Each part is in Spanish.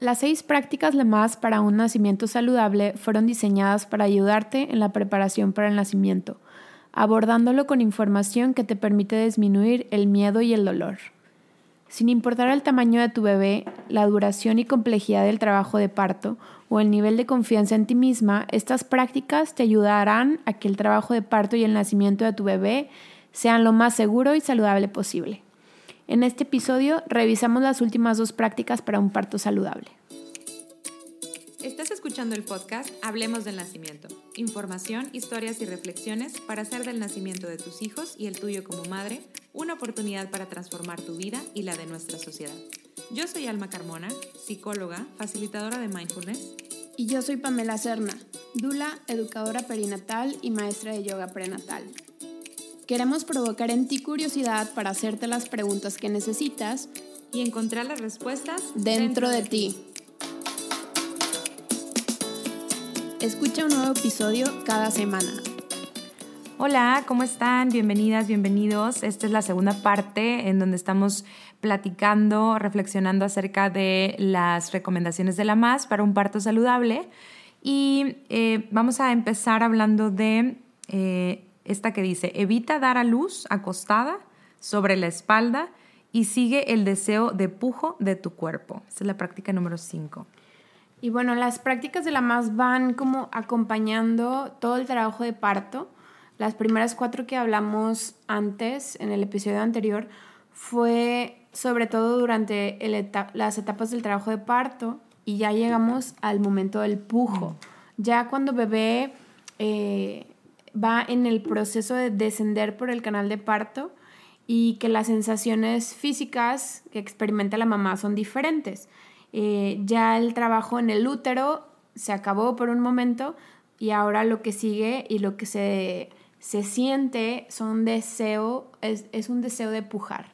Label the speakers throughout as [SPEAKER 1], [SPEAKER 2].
[SPEAKER 1] Las seis prácticas LEMAS para un nacimiento saludable fueron diseñadas para ayudarte en la preparación para el nacimiento, abordándolo con información que te permite disminuir el miedo y el dolor. Sin importar el tamaño de tu bebé, la duración y complejidad del trabajo de parto o el nivel de confianza en ti misma, estas prácticas te ayudarán a que el trabajo de parto y el nacimiento de tu bebé sean lo más seguro y saludable posible. En este episodio revisamos las últimas dos prácticas para un parto saludable.
[SPEAKER 2] Estás escuchando el podcast Hablemos del Nacimiento. Información, historias y reflexiones para hacer del nacimiento de tus hijos y el tuyo como madre una oportunidad para transformar tu vida y la de nuestra sociedad. Yo soy Alma Carmona, psicóloga, facilitadora de mindfulness.
[SPEAKER 1] Y yo soy Pamela Serna, dula, educadora perinatal y maestra de yoga prenatal. Queremos provocar en ti curiosidad para hacerte las preguntas que necesitas
[SPEAKER 2] y encontrar las respuestas
[SPEAKER 1] dentro, de, ti. Escucha un nuevo episodio cada semana.
[SPEAKER 2] Hola, ¿cómo están? Bienvenidas, bienvenidos. Esta es la segunda parte en donde estamos platicando, reflexionando acerca de las recomendaciones de la MAS para un parto saludable. Y eh, vamos a empezar hablando de eh, esta que dice, evita dar a luz acostada sobre la espalda y sigue el deseo de pujo de tu cuerpo. Esa es la práctica número 5.
[SPEAKER 1] Y bueno, las prácticas de la más van como acompañando todo el trabajo de parto. Las primeras cuatro que hablamos antes, en el episodio anterior, fue sobre todo durante las etapas del trabajo de parto y ya llegamos al momento del pujo. Ya cuando bebé eh, va en el proceso de descender por el canal de parto y que las sensaciones físicas que experimenta la mamá son diferentes. Eh, ya el trabajo en el útero se acabó por un momento y ahora lo que sigue y lo que se, se siente son deseo, es, es, un deseo de pujar.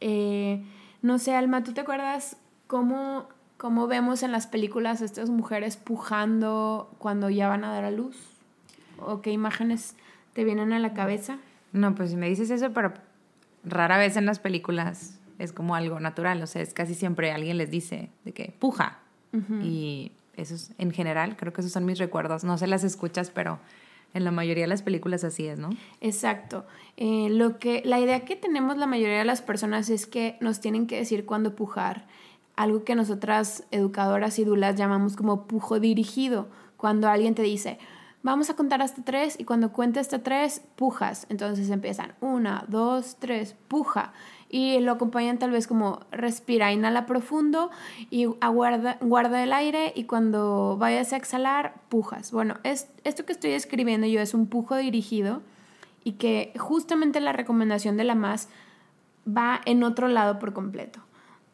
[SPEAKER 1] Eh, no sé, Alma, ¿tú te acuerdas cómo, cómo vemos en las películas a estas mujeres pujando cuando ya van a dar a luz? O qué imágenes te vienen a la cabeza?
[SPEAKER 2] No, pues si me dices eso, pero rara vez en las películas es como algo natural, o sea, es casi siempre alguien les dice de que puja. Y eso es, en general, creo que esos son mis recuerdos. No se las escuchas, pero en la mayoría de las películas así es, ¿no?
[SPEAKER 1] Exacto. Eh, lo que, la idea que tenemos la mayoría de las personas es que nos tienen que decir cuándo pujar. Algo que nosotras, educadoras y dulas, llamamos como pujo dirigido. Cuando alguien te dice, vamos a contar hasta tres y cuando cuente hasta tres, pujas. Entonces empiezan una, dos, tres, puja. Y lo acompañan tal vez como respira, inhala profundo y aguarda, guarda el aire y cuando vayas a exhalar, pujas. Bueno, es, esto que estoy escribiendo yo es un pujo dirigido y que justamente la recomendación de la más va en otro lado por completo.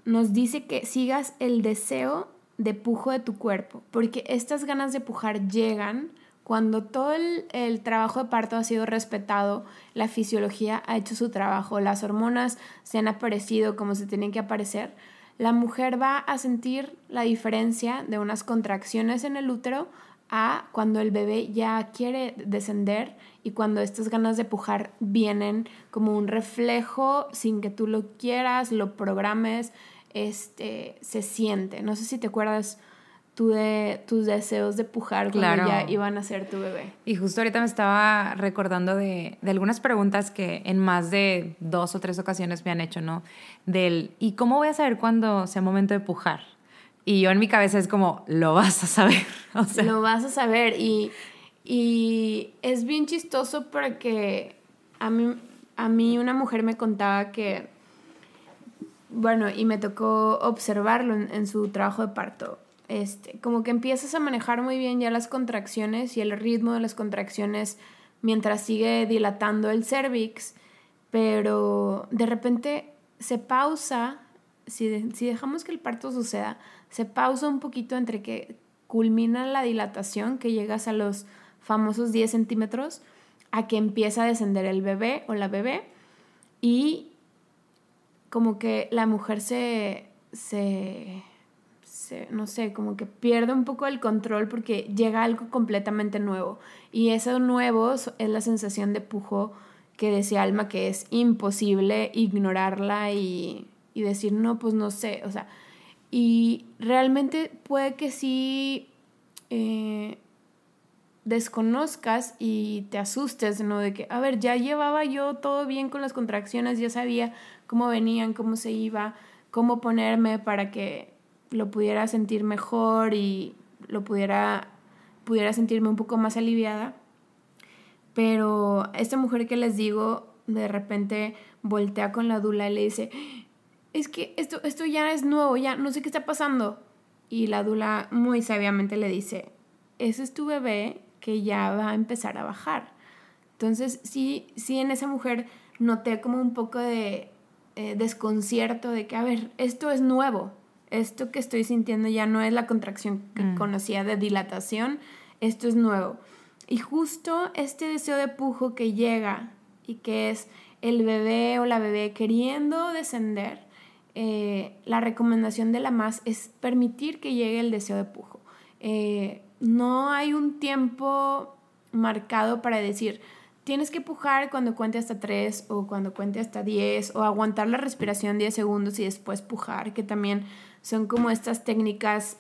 [SPEAKER 1] Nos dice que sigas el deseo de pujo de tu cuerpo, porque estas ganas de pujar llegan cuando todo el, trabajo de parto ha sido respetado, la fisiología ha hecho su trabajo, las hormonas se han aparecido como se tienen que aparecer, la mujer va a sentir la diferencia de unas contracciones en el útero a cuando el bebé ya quiere descender y cuando estas ganas de pujar vienen como un reflejo sin que tú lo quieras, lo programes, este, se siente. No sé si te acuerdas de tus deseos de pujar cuando ya iban a ser tu bebé.
[SPEAKER 2] Y justo ahorita me estaba recordando de, de, algunas preguntas que en más de dos o tres ocasiones me han hecho, ¿no? Del, ¿y cómo voy a saber cuándo sea momento de pujar? Y yo en mi cabeza es como, lo vas a saber.
[SPEAKER 1] O sea. Lo vas a saber. Y, y es bien chistoso porque a mí, a mí una mujer me contaba que, bueno, y me tocó observarlo en su trabajo de parto este, como que empiezas a manejar muy bien ya las contracciones y el ritmo de las contracciones mientras sigue dilatando el cervix, pero de repente se pausa, si, si dejamos que el parto suceda, se pausa un poquito entre que culmina la dilatación, que llegas a los famosos 10 centímetros, a que empieza a descender el bebé o la bebé y como que la mujer se, se no sé, como que pierde un poco el control porque llega algo completamente nuevo. Y eso nuevo es la sensación de pujo que decía Alma que es imposible ignorarla y, decir, no, pues no sé, o sea, Y realmente puede que sí eh, desconozcas y te asustes, ¿no? De que, a ver, ya llevaba yo todo bien con las contracciones, ya sabía cómo venían, cómo se iba, cómo ponerme para que lo pudiera sentir mejor y lo pudiera, pudiera sentirme un poco más aliviada. Pero esta mujer que les digo, de repente voltea con la dula y le dice, es que esto, esto ya es nuevo, ya no sé qué está pasando. Y la dula muy sabiamente le dice, ese es tu bebé que ya va a empezar a bajar. Entonces, sí, sí en esa mujer noté como un poco de eh, desconcierto de que, a ver, esto es nuevo, esto que estoy sintiendo ya no es la contracción que mm. conocía de dilatación, esto es nuevo. Y justo este deseo de pujo que llega y que es el bebé o la bebé queriendo descender, eh, la recomendación de la más es permitir que llegue el deseo de pujo. Eh, no hay un tiempo marcado para decir, tienes que pujar cuando cuente hasta 3 o cuando cuente hasta 10 o aguantar la respiración 10 segundos y después pujar, que también son como estas técnicas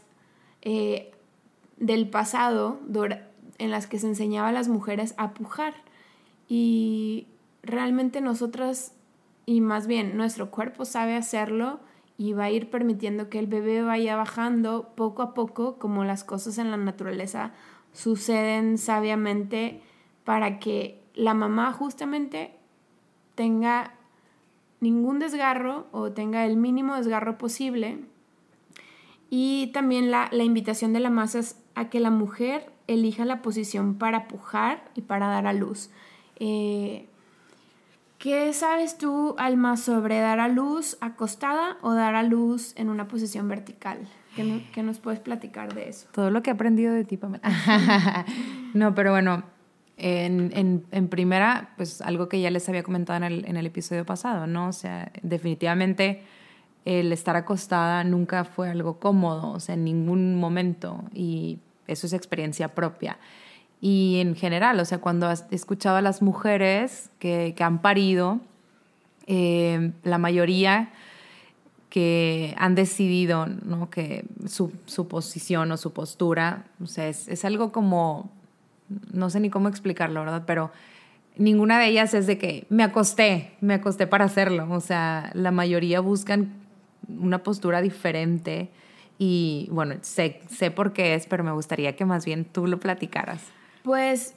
[SPEAKER 1] eh, del pasado en las que se enseñaba a las mujeres a pujar. Y realmente nosotras, y más bien nuestro cuerpo sabe hacerlo y va a ir permitiendo que el bebé vaya bajando poco a poco, como las cosas en la naturaleza suceden sabiamente para que la mamá justamente tenga ningún desgarro o tenga el mínimo desgarro posible. Y también la, invitación de la masa es a que la mujer elija la posición para pujar y para dar a luz. Eh, ¿Qué sabes tú, Alma, sobre dar a luz acostada o dar a luz en una posición vertical? ¿Qué, nos puedes platicar de eso?
[SPEAKER 2] Todo lo que he aprendido de ti, Pamela. no, pero bueno, en, en, primera, pues algo que ya les había comentado en el, en el episodio pasado, ¿no? O sea, definitivamente el estar acostada nunca fue algo cómodo, o sea, en ningún momento, y eso es experiencia propia y en general, o sea, cuando has escuchado a las mujeres que, que han parido, eh, la mayoría que han decidido ¿no? que su, su, posición o su postura, o sea, es, es, algo como, no sé ni cómo explicarlo, ¿verdad? Pero ninguna de ellas es de que me acosté, me acosté para hacerlo, o sea, la mayoría buscan una postura diferente y bueno, sé, sé por qué es, pero me gustaría que más bien tú lo platicaras.
[SPEAKER 1] Pues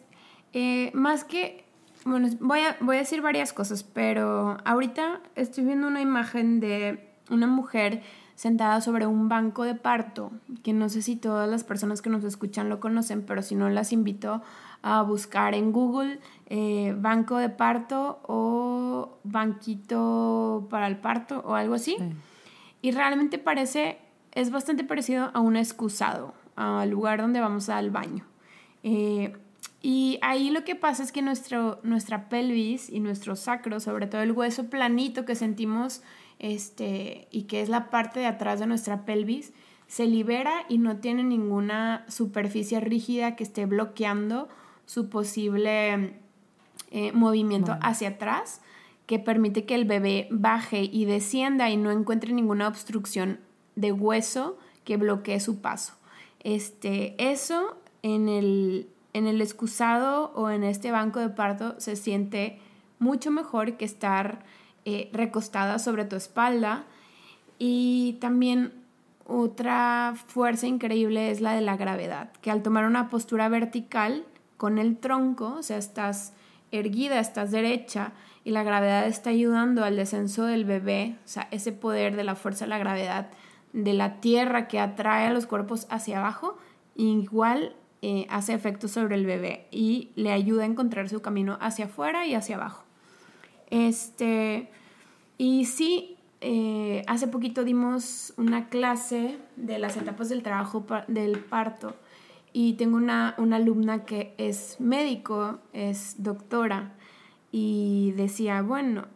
[SPEAKER 1] eh, más que, bueno, voy a, voy a decir varias cosas, pero ahorita estoy viendo una imagen de una mujer sentada sobre un banco de parto, que no sé si todas las personas que nos escuchan lo conocen, pero si no las invito a buscar en Google eh, banco de parto o banquito para el parto o algo así. Y realmente parece, es bastante parecido a un excusado, al lugar donde vamos al baño. Eh, y ahí lo que pasa es que nuestro, nuestra pelvis y nuestro sacro, sobre todo el hueso planito que sentimos este, y que es la parte de atrás de nuestra pelvis, se libera y no tiene ninguna superficie rígida que esté bloqueando su posible eh, movimiento hacia atrás, que permite que el bebé baje y descienda y no encuentre ninguna obstrucción de hueso que bloquee su paso. Este, eso en el, en el excusado o en este banco de parto se siente mucho mejor que estar eh, recostada sobre tu espalda. Y también otra fuerza increíble es la de la gravedad, que al tomar una postura vertical con el tronco, o sea, estás erguida, estás derecha y la gravedad está ayudando al descenso del bebé, o sea, ese poder de la fuerza de la gravedad de la tierra que atrae a los cuerpos hacia abajo, igual eh, hace efecto sobre el bebé y le ayuda a encontrar su camino hacia afuera y hacia abajo. Este, y sí, eh, hace poquito dimos una clase de las etapas del trabajo del parto y tengo una, una alumna que es médico, es doctora y decía, bueno,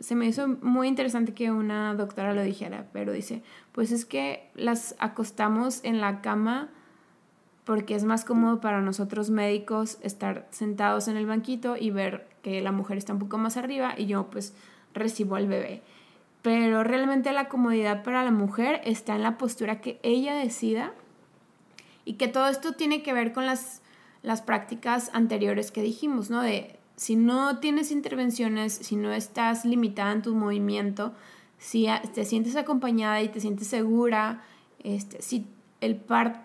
[SPEAKER 1] se me hizo muy interesante que una doctora lo dijera, pero dice, pues es que las acostamos en la cama porque es más cómodo para nosotros médicos estar sentados en el banquito y ver que la mujer está un poco más arriba y yo pues recibo al bebé. pero realmente la comodidad para la mujer está en la postura que ella decida y que todo esto tiene que ver con las, las prácticas anteriores que dijimos, ¿no? De si no tienes intervenciones, si no estás limitada en tu movimiento, si te sientes acompañada y te sientes segura, este, si el,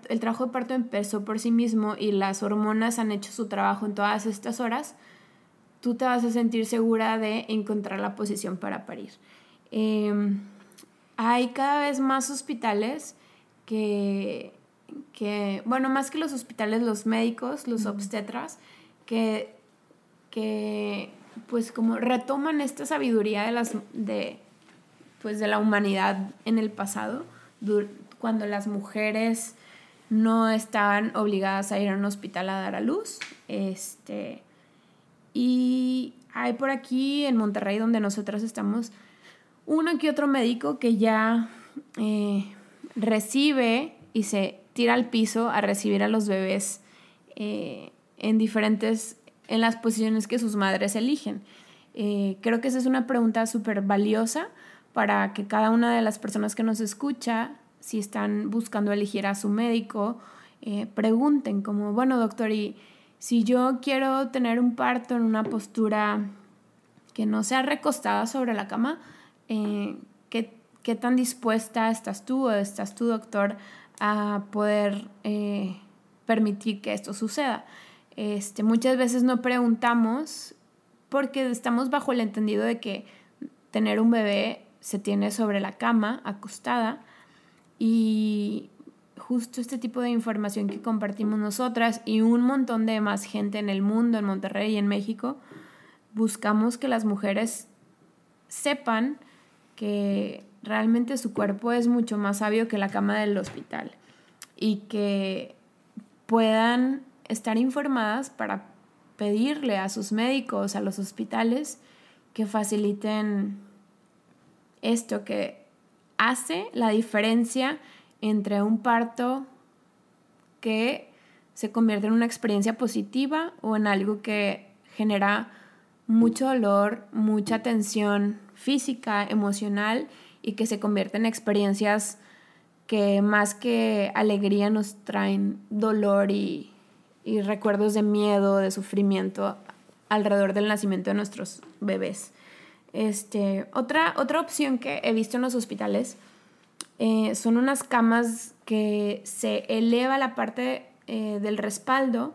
[SPEAKER 1] el trabajo de parto empezó por sí mismo y las hormonas han hecho su trabajo en todas estas horas, tú te vas a sentir segura de encontrar la posición para parir. Em, hay cada vez más hospitales que, que, bueno, más que los hospitales, los médicos, los obstetras, que, que pues como retoman esta sabiduría de las de pues de la humanidad en el pasado cuando las mujeres no estaban obligadas a ir a un hospital a dar a luz este y hay por aquí en Monterrey donde nosotros estamos uno que otro médico que ya eh, recibe y se tira al piso a recibir a los bebés eh, en diferentes, en las posiciones que sus madres eligen. Eh, creo que esa es una pregunta súper valiosa para que cada una de las personas que nos escucha, si están buscando elegir a su médico, eh, pregunten como, bueno, doctor, y si yo quiero tener un parto en una postura que no sea recostada sobre la cama, ¿qué, ¿qué tan dispuesta estás tú o estás tú, doctor, a poder eh, permitir que esto suceda. Este, muchas veces no preguntamos porque estamos bajo el entendido de que tener un bebé se tiene sobre la cama, acostada, y justo este tipo de información que compartimos nosotras y un montón de más gente en el mundo, en Monterrey y en México, buscamos que las mujeres sepan que realmente su cuerpo es mucho más sabio que la cama del hospital y que puedan estar informadas para pedirle a sus médicos, a los hospitales, que faciliten esto que hace la diferencia entre un parto que se convierte en una experiencia positiva o en algo que genera mucho dolor, mucha tensión física, emocional y que se convierten en experiencias que más que alegría nos traen dolor y, recuerdos de miedo, de sufrimiento alrededor del nacimiento de nuestros bebés. Este, otra, otra opción que he visto en los hospitales eh, son unas camas que se eleva la parte eh, del respaldo,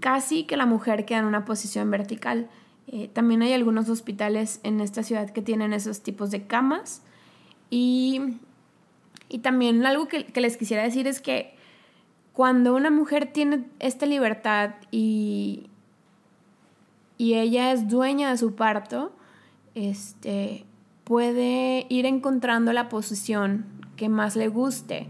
[SPEAKER 1] casi que la mujer queda en una posición vertical. Eh, también hay algunos hospitales en esta ciudad que tienen esos tipos de camas. Y, también algo que, les quisiera decir es que cuando una mujer tiene esta libertad y, y ella es dueña de su parto, este, puede ir encontrando la posición que más le guste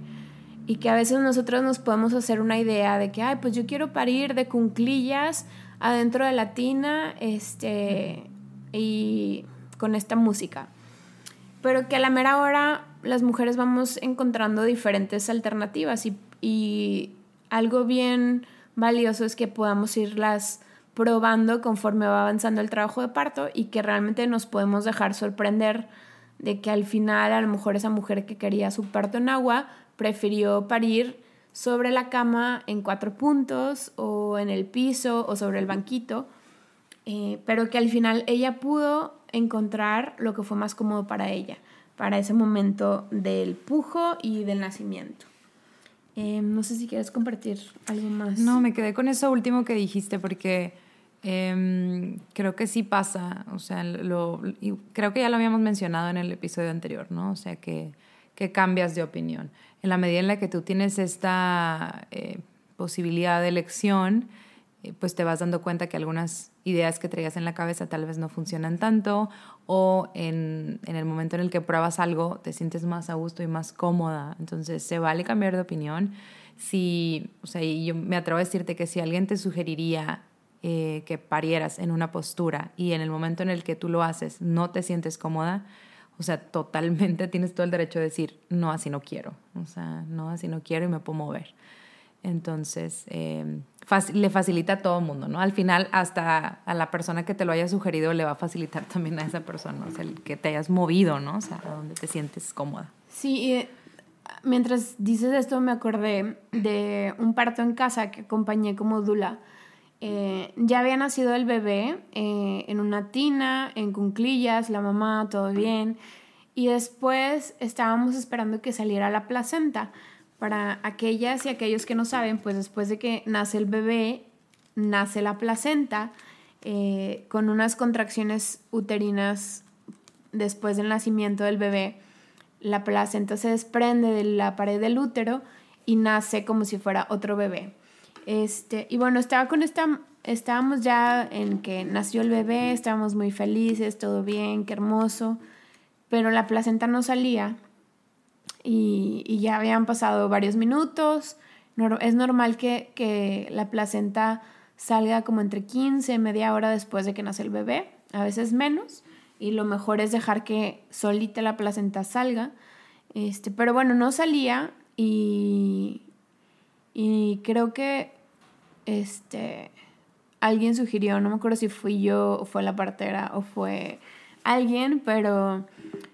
[SPEAKER 1] y que a veces nosotros nos podemos hacer una idea de que, ay, pues yo quiero parir de cunclillas adentro de la tina este, y con esta música. Pero que a la mera hora las mujeres vamos encontrando diferentes alternativas y, y algo bien valioso es que podamos irlas probando conforme va avanzando el trabajo de parto y que realmente nos podemos dejar sorprender de que al final a lo mejor esa mujer que quería su parto en agua prefirió parir sobre la cama en cuatro puntos o en el piso o sobre el banquito, eh, pero que al final ella pudo encontrar lo que fue más cómodo para ella, para ese momento del pujo y del nacimiento. Eh, no sé si quieres compartir algo más.
[SPEAKER 2] No, me quedé con eso último que dijiste porque em, creo que sí pasa, o sea, lo, creo que ya lo habíamos mencionado en el episodio anterior, ¿no? O sea, que, que cambias de opinión en la medida en la que tú tienes esta eh, posibilidad de elección, eh, pues te vas dando cuenta que algunas ideas que traías en la cabeza tal vez no funcionan tanto o en, en, el momento en el que pruebas algo te sientes más a gusto y más cómoda. Entonces se vale cambiar de opinión. Si, o sea, yo me atrevo a decirte que si alguien te sugeriría eh, que parieras en una postura y en el momento en el que tú lo haces no te sientes cómoda, o sea, totalmente tienes todo el derecho de decir, no, así no quiero. O sea, no, así no quiero y me puedo mover. Entonces, em, le facilita a todo el mundo, ¿no? Al final, hasta a la persona que te lo haya sugerido le va a facilitar también a esa persona, o sea, el que te hayas movido, ¿no? O sea, a donde te sientes cómoda.
[SPEAKER 1] Sí, eh, mientras dices esto me acordé de un parto en casa que acompañé como Dula. Eh, ya había nacido el bebé eh, en una tina, en cunclillas, la mamá, todo bien. Y después estábamos esperando que saliera la placenta. Para aquellas y aquellos que no saben, pues después de que nace el bebé, nace la placenta eh, con unas contracciones uterinas después del nacimiento del bebé. La placenta se desprende de la pared del útero y nace como si fuera otro bebé. Este, y bueno, estaba con esta, estábamos ya en que nació el bebé, estábamos muy felices, todo bien, qué hermoso, pero la placenta no salía y, ya habían pasado varios minutos. es normal que, la placenta salga como entre 15 media hora después de que nace el bebé, a veces menos, y lo mejor es dejar que solita la placenta salga. Este, pero bueno, no salía y, y creo que este, alguien sugirió, no me acuerdo si fui yo o fue la partera o fue alguien, pero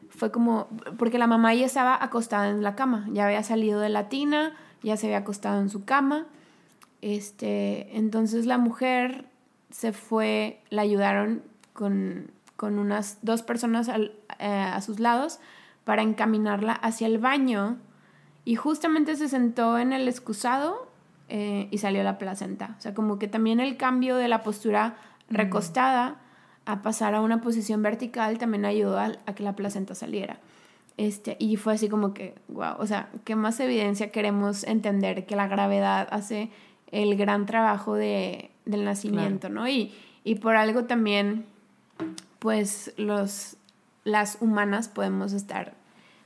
[SPEAKER 1] fue como, porque la mamá ya estaba acostada en la cama, ya había salido de la tina, ya se había acostado en su cama. Este, entonces la mujer se fue, la ayudaron con, unas dos personas eh, a sus lados para encaminarla hacia el baño y justamente se sentó en el excusado eh, y salió la placenta. O sea, como que también el cambio de la postura recostada a pasar a una posición vertical también ayudó a, que la placenta saliera. Este, y fue así como que, wow, o sea, ¿qué más evidencia queremos entender que la gravedad hace el gran trabajo de, del nacimiento, ¿no? Y, y por algo también, pues los, las humanas podemos estar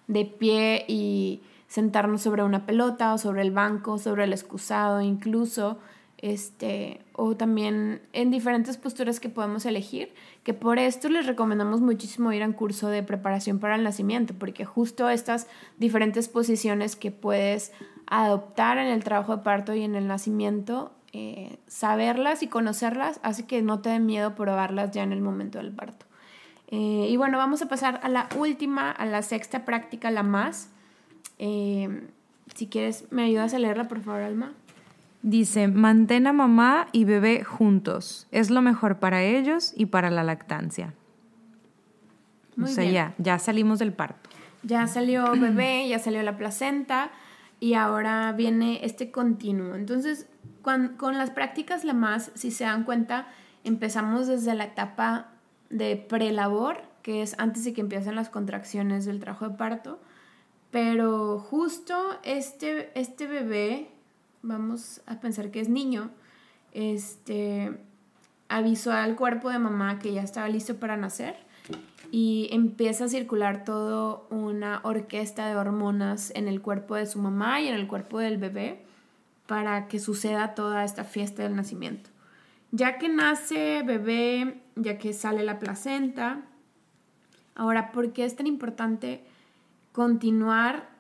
[SPEAKER 1] de pie y sentarnos sobre una pelota o sobre el banco, sobre el excusado incluso, este, o también en diferentes posturas que podemos elegir, que por esto les recomendamos muchísimo ir a un curso de preparación para el nacimiento, porque justo estas diferentes posiciones que puedes adoptar en el trabajo de parto y en el nacimiento, eh, saberlas y conocerlas hace que no te dé miedo probarlas ya en el momento del parto. Eh, y bueno, vamos a pasar a la última, a la sexta práctica, la más. Eh, si quieres, ¿me ayudas a leerla, por favor, Alma?
[SPEAKER 2] Dice, mantén a mamá y bebé juntos. Es lo mejor para ellos y para la lactancia. o sea, ya, ya salimos del parto.
[SPEAKER 1] Ya salió bebé, ya salió la placenta y ahora viene este continuo. Entonces, con, las prácticas la más, si se dan cuenta, empezamos desde la etapa de prelabor, que es antes de que empiecen las contracciones del trabajo de parto. Pero justo este, este bebé vamos a pensar que es niño, este, avisó al cuerpo de mamá que ya estaba listo para nacer y empieza a circular todo una orquesta de hormonas en el cuerpo de su mamá y en el cuerpo del bebé para que suceda toda esta fiesta del nacimiento. Ya que nace bebé, ya que sale la placenta, ahora, ¿por qué es tan importante continuar,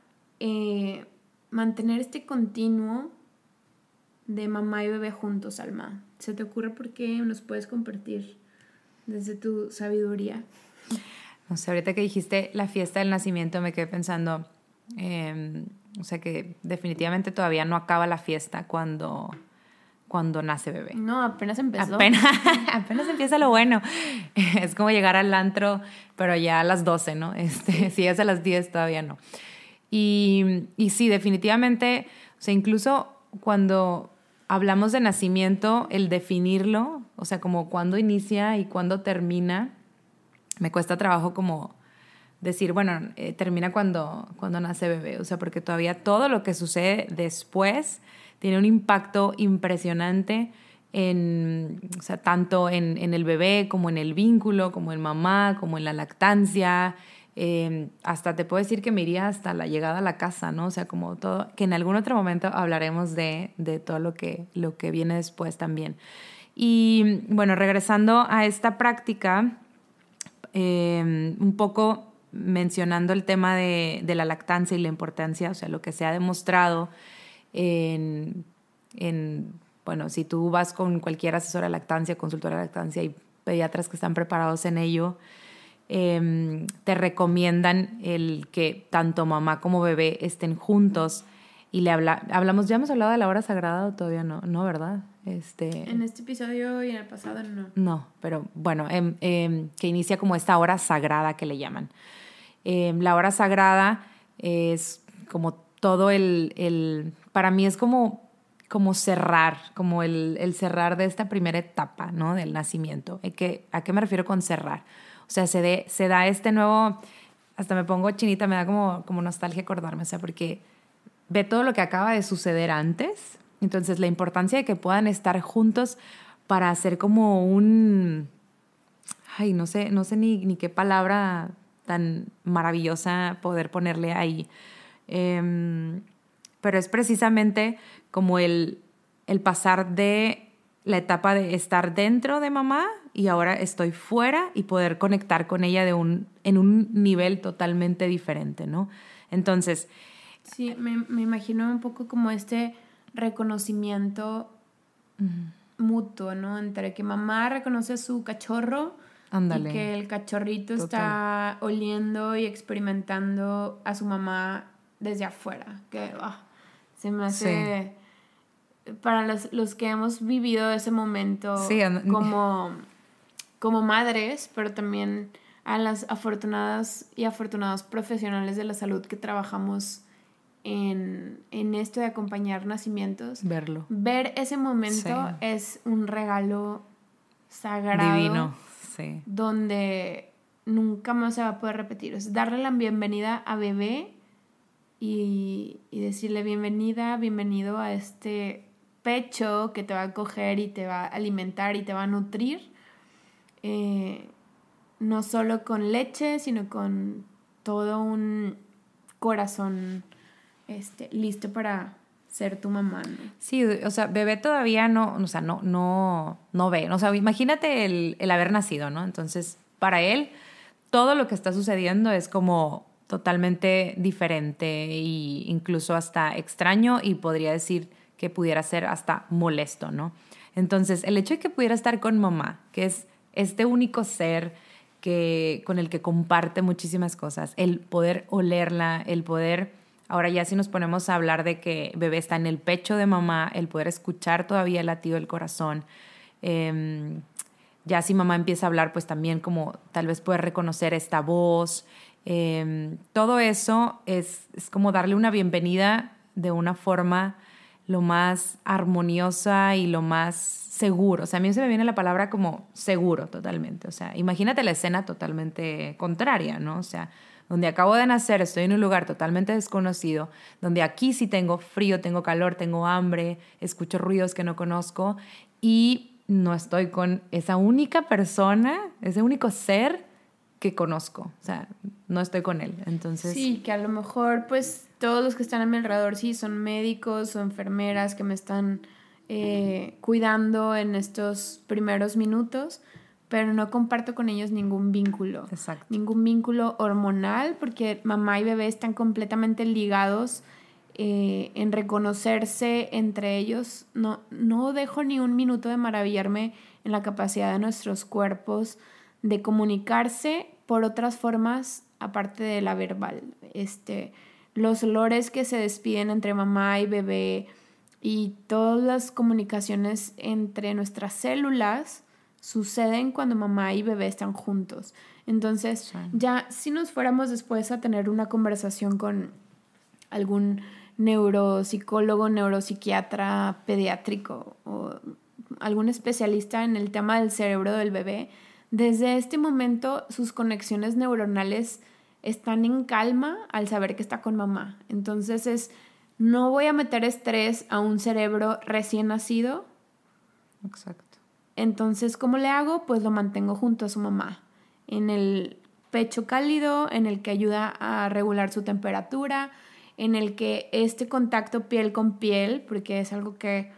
[SPEAKER 1] eh, mantener este continuo de mamá y bebé juntos, Alma? ¿Se te ocurre por qué nos puedes compartir desde tu sabiduría?
[SPEAKER 2] No sé, ahorita que dijiste la fiesta del nacimiento me quedé pensando, em, o sea que definitivamente todavía no acaba la fiesta cuando, cuando nace bebé.
[SPEAKER 1] No, apenas empezó.
[SPEAKER 2] Apenas, apenas empieza lo bueno. Es como llegar al antro, pero ya a las 12, ¿no? Este, si es a las 10 todavía no. Y, y sí, definitivamente, o sea, incluso cuando hablamos de nacimiento, el definirlo, o sea, como cuándo inicia y cuándo termina, me cuesta trabajo como decir, bueno, eh, termina cuando, cuando nace bebé, o sea, porque todavía todo lo que sucede después tiene un impacto impresionante en, tanto en, el bebé como en el vínculo, como en mamá, como en la lactancia, Em, hasta te puedo decir que me iría hasta la llegada a la casa, ¿no? O sea, como todo, que en algún otro momento hablaremos de, todo lo que, lo que viene después también. Y bueno, regresando a esta práctica, em, un poco mencionando el tema de, de, la lactancia y la importancia, o sea, lo que se ha demostrado en en, bueno, si tú vas con cualquier asesora de lactancia, consultora de lactancia y pediatras que están preparados en ello, em, te recomiendan el que tanto mamá como bebé estén juntos y le habla, hablamos, ya hemos hablado de la hora sagrada o todavía no, no, ¿verdad? Este,
[SPEAKER 1] en este episodio y en el pasado no.
[SPEAKER 2] No, pero bueno, em, em, que inicia como esta hora sagrada que le llaman. la hora sagrada es como todo el, el para mí es como como cerrar, como el, el, cerrar de esta primera etapa, ¿no? Del nacimiento. ¿A qué, ¿A qué me refiero con cerrar? O sea, se, de, se da este nuevo, hasta me pongo chinita, me da como, como nostalgia acordarme, o sea, porque ve todo lo que acaba de suceder antes, entonces la importancia de que puedan estar juntos para hacer como un, ay, no sé, no sé ni, ni qué palabra tan maravillosa poder ponerle ahí. Eh, pero es precisamente como el, el pasar de la etapa de estar dentro de mamá y ahora estoy fuera y poder conectar con ella de un, en un nivel totalmente diferente, ¿no? Entonces...
[SPEAKER 1] Sí, me, me imagino un poco como este reconocimiento mutuo, ¿no? Entre que mamá reconoce a su cachorro y que el cachorrito está oliendo y experimentando a su mamá desde afuera. Que, ah, se me hace... Para los, los, que hemos vivido ese momento como, como madres, pero también a las afortunadas y afortunados profesionales de la salud que trabajamos en, en esto de acompañar nacimientos.
[SPEAKER 2] Verlo.
[SPEAKER 1] Ver ese momento es un regalo sagrado. Divino, sí. Donde nunca más se va a poder repetir. Es darle la bienvenida a bebé y, decirle bienvenida, bienvenido a este pecho que te va a coger y te va a alimentar y te va a nutrir. Eh, no solo con leche, sino con todo un corazón este, listo para ser tu mamá.
[SPEAKER 2] Sí, o sea, bebé todavía no, o sea, no, no, no ve. O sea, imagínate el, el haber nacido, ¿no? Entonces, para él, todo lo que está sucediendo es como totalmente diferente e incluso hasta extraño y podría decir que pudiera ser hasta molesto, ¿no? Entonces, el hecho de que pudiera estar con mamá, que es este único ser que, con el que comparte muchísimas cosas, el poder olerla, el poder, ahora ya si nos ponemos a hablar de que bebé está en el pecho de mamá, el poder escuchar todavía el latido del corazón, em, ya si mamá empieza a hablar, pues también como tal vez puede reconocer esta voz, Em, todo eso es, es, como darle una bienvenida de una forma lo más armoniosa y lo más seguro. O sea, a mí se me viene la palabra como seguro totalmente. O sea, imagínate la escena totalmente contraria, ¿no? O sea, donde acabo de nacer, estoy en un lugar totalmente desconocido, donde aquí sí tengo frío, tengo calor, tengo hambre, escucho ruidos que no conozco y no estoy con esa única persona, ese único ser que conozco, o sea, no estoy con él, entonces...
[SPEAKER 1] Sí, que a lo mejor pues todos los que están a mi alrededor sí son médicos o enfermeras que me están eh, cuidando en estos primeros minutos, pero no comparto con ellos ningún vínculo, Exacto. ningún vínculo hormonal, porque mamá y bebé están completamente ligados eh, en reconocerse entre ellos. No, no dejo ni un minuto de maravillarme en la capacidad de nuestros cuerpos de comunicarse por otras formas aparte de la verbal. Este, los olores que se despiden entre mamá y bebé y todas las comunicaciones entre nuestras células suceden cuando mamá y bebé están juntos. Entonces, ya si nos fuéramos después a tener una conversación con algún neuropsicólogo, neuropsiquiatra pediátrico o algún especialista en el tema del cerebro del bebé, desde este momento sus conexiones neuronales están en calma al saber que está con mamá. Entonces es, no voy a meter estrés a un cerebro recién nacido. Exacto. Entonces, ¿cómo le hago? Pues lo mantengo junto a su mamá, en el pecho cálido, en el que ayuda a regular su temperatura, en el que este contacto piel con piel, porque es algo que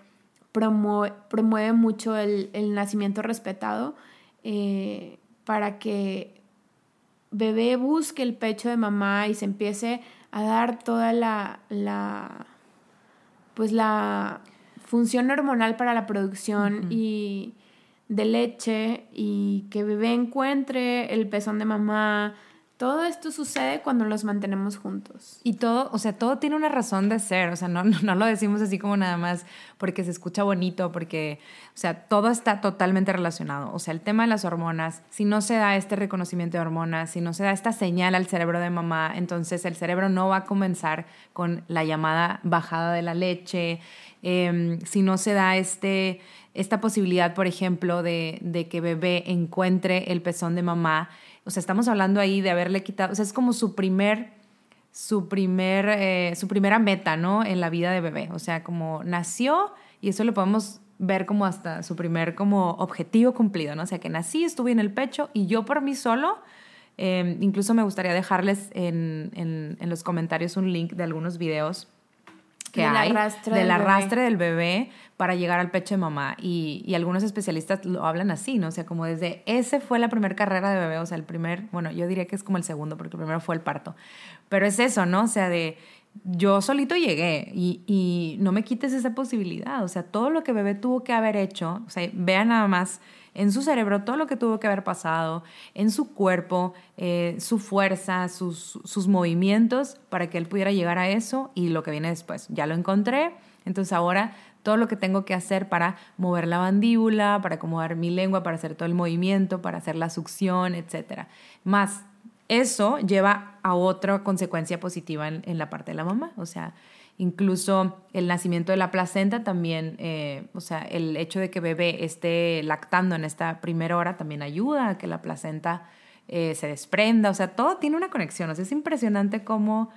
[SPEAKER 1] promueve, mucho el, el nacimiento respetado, eh, para que bebé busque el pecho de mamá y se empiece a dar toda la, la pues la función hormonal para la producción y de leche y que bebé encuentre el pezón de mamá, todo esto sucede cuando los mantenemos juntos.
[SPEAKER 2] Y todo, o sea, todo tiene una razón de ser, o sea, no, no, lo decimos así como nada más porque se escucha bonito, porque, o sea, todo está totalmente relacionado. O sea, el tema de las hormonas, si no se da este reconocimiento de hormonas, si no se da esta señal al cerebro de mamá, entonces el cerebro no va a comenzar con la llamada bajada de la leche, em, si no se da este, esta posibilidad, por ejemplo, de, de que bebé encuentre el pezón de mamá, o sea, estamos hablando ahí de haberle quitado, o sea, es como su primer, su primer, eh, su primera meta, ¿no? En la vida de bebé. O sea, como nació y eso lo podemos ver como hasta su primer como objetivo cumplido, ¿no? O sea, que nací, estuve en el pecho y yo por mí solo, em, incluso me gustaría dejarles en, en, en los comentarios un link de algunos videos que hay del arrastre del bebé para llegar al pecho de mamá. Y, y, algunos especialistas lo hablan así, ¿no? O sea, como desde ese fue la primera carrera de bebé, o sea, el primer, bueno, yo diría que es como el segundo, porque el primero fue el parto. Pero es eso, ¿no? O sea, de yo solito llegué y, y no me quites esa posibilidad. O sea, todo lo que bebé tuvo que haber hecho, o sea, vean nada más en su cerebro todo lo que tuvo que haber pasado, en su cuerpo, eh, su fuerza, sus, sus movimientos para que él pudiera llegar a eso y lo que viene después. Ya lo encontré, entonces ahora todo lo que tengo que hacer para mover la mandíbula, para acomodar mi lengua, para hacer todo el movimiento, para hacer la succión, etc. Más, eso lleva a otra consecuencia positiva en, en la parte de la mamá, o sea, Incluso el nacimiento de la placenta también, eh, o sea, el hecho de que bebé esté lactando en esta primera hora también ayuda a que la placenta eh, se desprenda, o sea, todo tiene una conexión, o sea, es impresionante cómo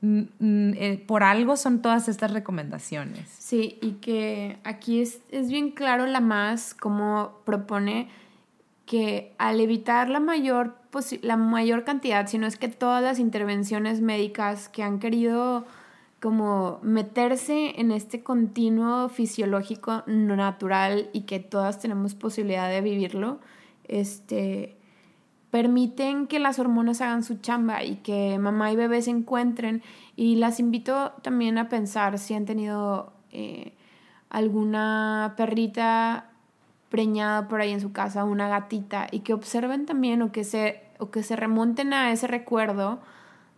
[SPEAKER 2] mm, mm, eh, por algo son todas estas recomendaciones.
[SPEAKER 1] Sí, y que aquí es, es bien claro la más como propone que al evitar la mayor, la mayor cantidad, si no es que todas las intervenciones médicas que han querido como meterse en este continuo fisiológico natural y que todas tenemos posibilidad de vivirlo, este, permiten que las hormonas hagan su chamba y que mamá y bebé se encuentren. Y las invito también a pensar si han tenido eh, alguna perrita preñada por ahí en su casa, una gatita, y que observen también o que se, o que se remonten a ese recuerdo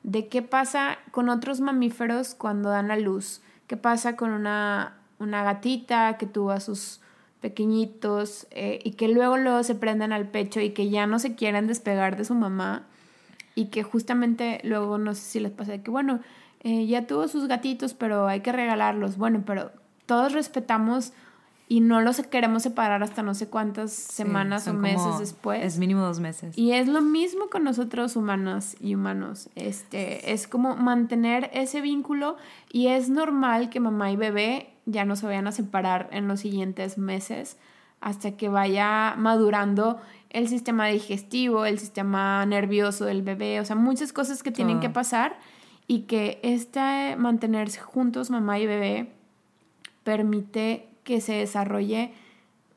[SPEAKER 1] de qué pasa con otros mamíferos cuando dan a luz, qué pasa con una, una gatita que tuvo a sus pequeñitos eh, y que luego luego se prenden al pecho y que ya no se quieren despegar de su mamá y que justamente luego no sé si les pasa de que bueno, eh, ya tuvo sus gatitos pero hay que regalarlos, bueno, pero todos respetamos y no los queremos separar hasta no sé cuántas semanas o meses después.
[SPEAKER 2] Es mínimo dos meses.
[SPEAKER 1] Y es lo mismo con nosotros humanos y humanos. Este, es como mantener ese vínculo y es normal que mamá y bebé ya no se vayan a separar en los siguientes meses hasta que vaya madurando el sistema digestivo, el sistema nervioso del bebé, o sea, muchas cosas que tienen que pasar y que este mantenerse juntos mamá y bebé permite que se desarrolle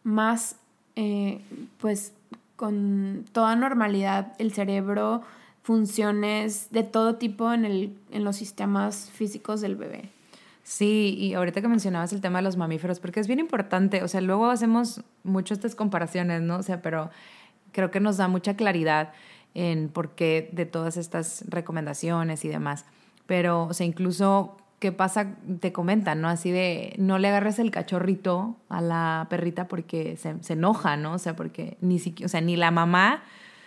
[SPEAKER 1] más, eh, pues, con toda normalidad el cerebro, funciones de todo tipo en, el, en los sistemas físicos del bebé.
[SPEAKER 2] Sí, y ahorita que mencionabas el tema de los mamíferos, porque es bien importante, o sea, luego hacemos mucho estas comparaciones, ¿no? O sea, pero creo que nos da mucha claridad en por qué de todas estas recomendaciones y demás. Pero, o sea, incluso ¿qué pasa? Te comentan, ¿no? Así de, no le agarres el cachorrito a la perrita porque se, se enoja, ¿no? O sea, porque ni siquiera, o sea, ni la mamá,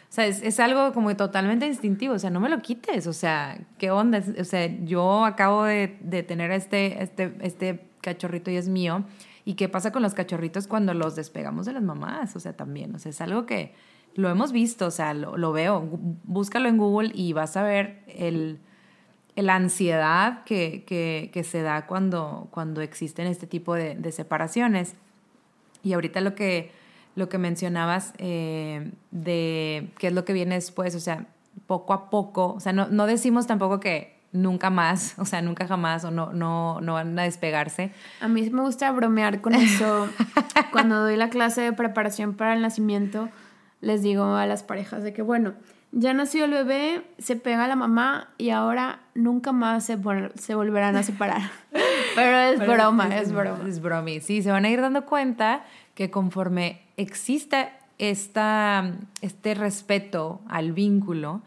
[SPEAKER 2] o sea, es, es, algo como totalmente instintivo, o sea, no me lo quites, o sea, ¿qué onda? O sea, yo acabo de, de tener este, este, este cachorrito y es mío, ¿y qué pasa con los cachorritos cuando los despegamos de las mamás? O sea, también, o sea, es algo que lo hemos visto, o sea, lo, lo veo, búscalo en Google y vas a ver el la ansiedad que, que, se da cuando, cuando existen este tipo de, separaciones. Y ahorita lo que, lo que mencionabas eh, de qué es lo que viene después, o sea, poco a poco, o sea, no, no decimos tampoco que nunca más, o sea, nunca jamás, o no, no, no van a despegarse.
[SPEAKER 1] A mí me gusta bromear con eso. Cuando doy la clase de preparación para el nacimiento, les digo a las parejas de que, bueno, ya nació el bebé, se pega a la mamá y ahora nunca más se, se volverán a separar. Pero es broma, es, broma.
[SPEAKER 2] Es bromi. Sí, se van a ir dando cuenta que conforme exista esta, este respeto al vínculo,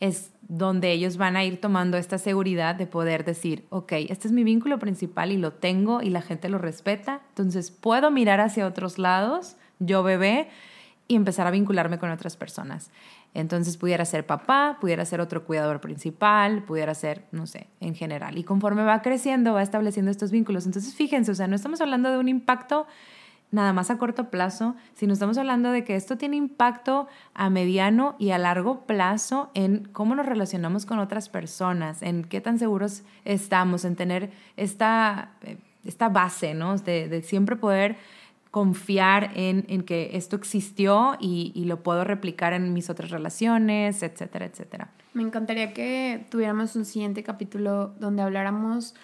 [SPEAKER 2] es donde ellos van a ir tomando esta seguridad de poder decir, ok, este es mi vínculo principal y lo tengo y la gente lo respeta, entonces puedo mirar hacia otros lados, yo bebé, y empezar a vincularme con otras personas. Entonces pudiera ser papá, pudiera ser otro cuidador principal, pudiera ser, no sé, en general. Y conforme va creciendo, va estableciendo estos vínculos. Entonces fíjense, o sea, no estamos hablando de un impacto nada más a corto plazo, sino estamos hablando de que esto tiene impacto a mediano y a largo plazo en cómo nos relacionamos con otras personas, en qué tan seguros estamos, en tener esta, eh, esta base, ¿no? De, siempre poder confiar en, en, que esto existió y, y, lo puedo replicar en mis otras relaciones, etcétera, etcétera.
[SPEAKER 1] Me encantaría que tuviéramos un siguiente capítulo donde habláramos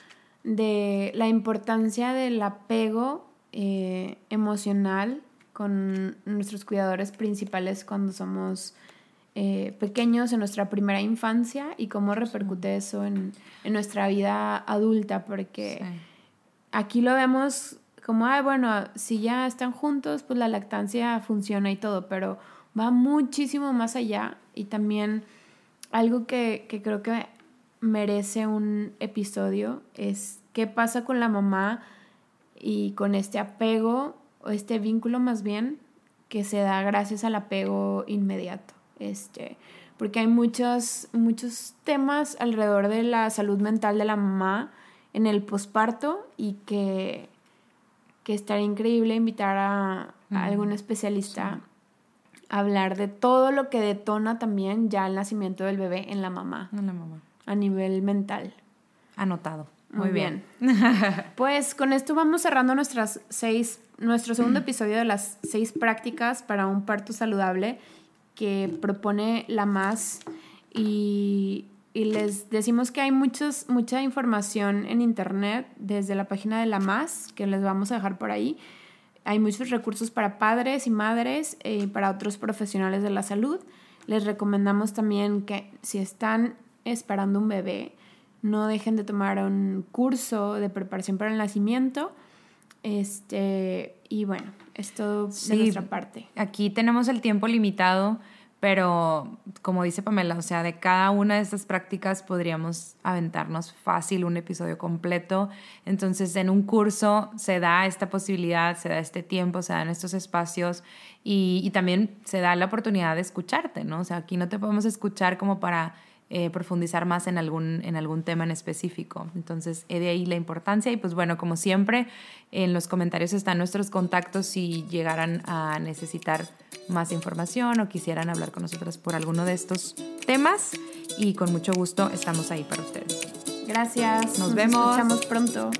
[SPEAKER 1] de la importancia del apego eh, emocional con nuestros cuidadores principales cuando somos eh, pequeños en nuestra primera infancia y cómo repercute eso en, nuestra vida adulta, porque aquí lo vemos como, ay, bueno, si ya están juntos, pues la lactancia funciona y todo, pero va muchísimo más allá y también algo que, que creo que merece un episodio es qué pasa con la mamá y con este apego, o este vínculo más bien, que se da gracias al apego inmediato. Este, porque hay muchos, muchos temas alrededor de la salud mental de la mamá en el posparto y que, que estaría increíble invitar a, algún especialista a hablar de todo lo que detona también ya el nacimiento del bebé en la mamá.
[SPEAKER 2] En la mamá.
[SPEAKER 1] A nivel mental.
[SPEAKER 2] Anotado.
[SPEAKER 1] Muy, bien. pues con esto vamos cerrando nuestras seis, nuestro segundo episodio de las seis prácticas para un parto saludable que propone la MAS y, les decimos que hay muchos, mucha información en internet desde la página de la MAS que les vamos a dejar por ahí. Hay muchos recursos para padres y madres y eh, para otros profesionales de la salud. Les recomendamos también que si están esperando un bebé, no dejen de tomar un curso de preparación para el nacimiento. Este, y bueno, es todo de nuestra parte.
[SPEAKER 2] Aquí tenemos el tiempo limitado, pero como dice Pamela, o sea, de cada una de estas prácticas podríamos aventarnos fácil un episodio completo. Entonces, en un curso se da esta posibilidad, se da este tiempo, se dan estos espacios y, y también se da la oportunidad de escucharte, ¿no? O sea, aquí no te podemos escuchar como para eh, profundizar más en algún, en algún tema en específico. Entonces, de ahí la importancia. Y pues bueno, como siempre, en los comentarios están nuestros contactos si llegaran a necesitar más información o quisieran hablar con nosotros por alguno de estos temas. Y con mucho gusto estamos ahí para ustedes.
[SPEAKER 1] Gracias. Nos, Nos vemos. Nos escuchamos pronto.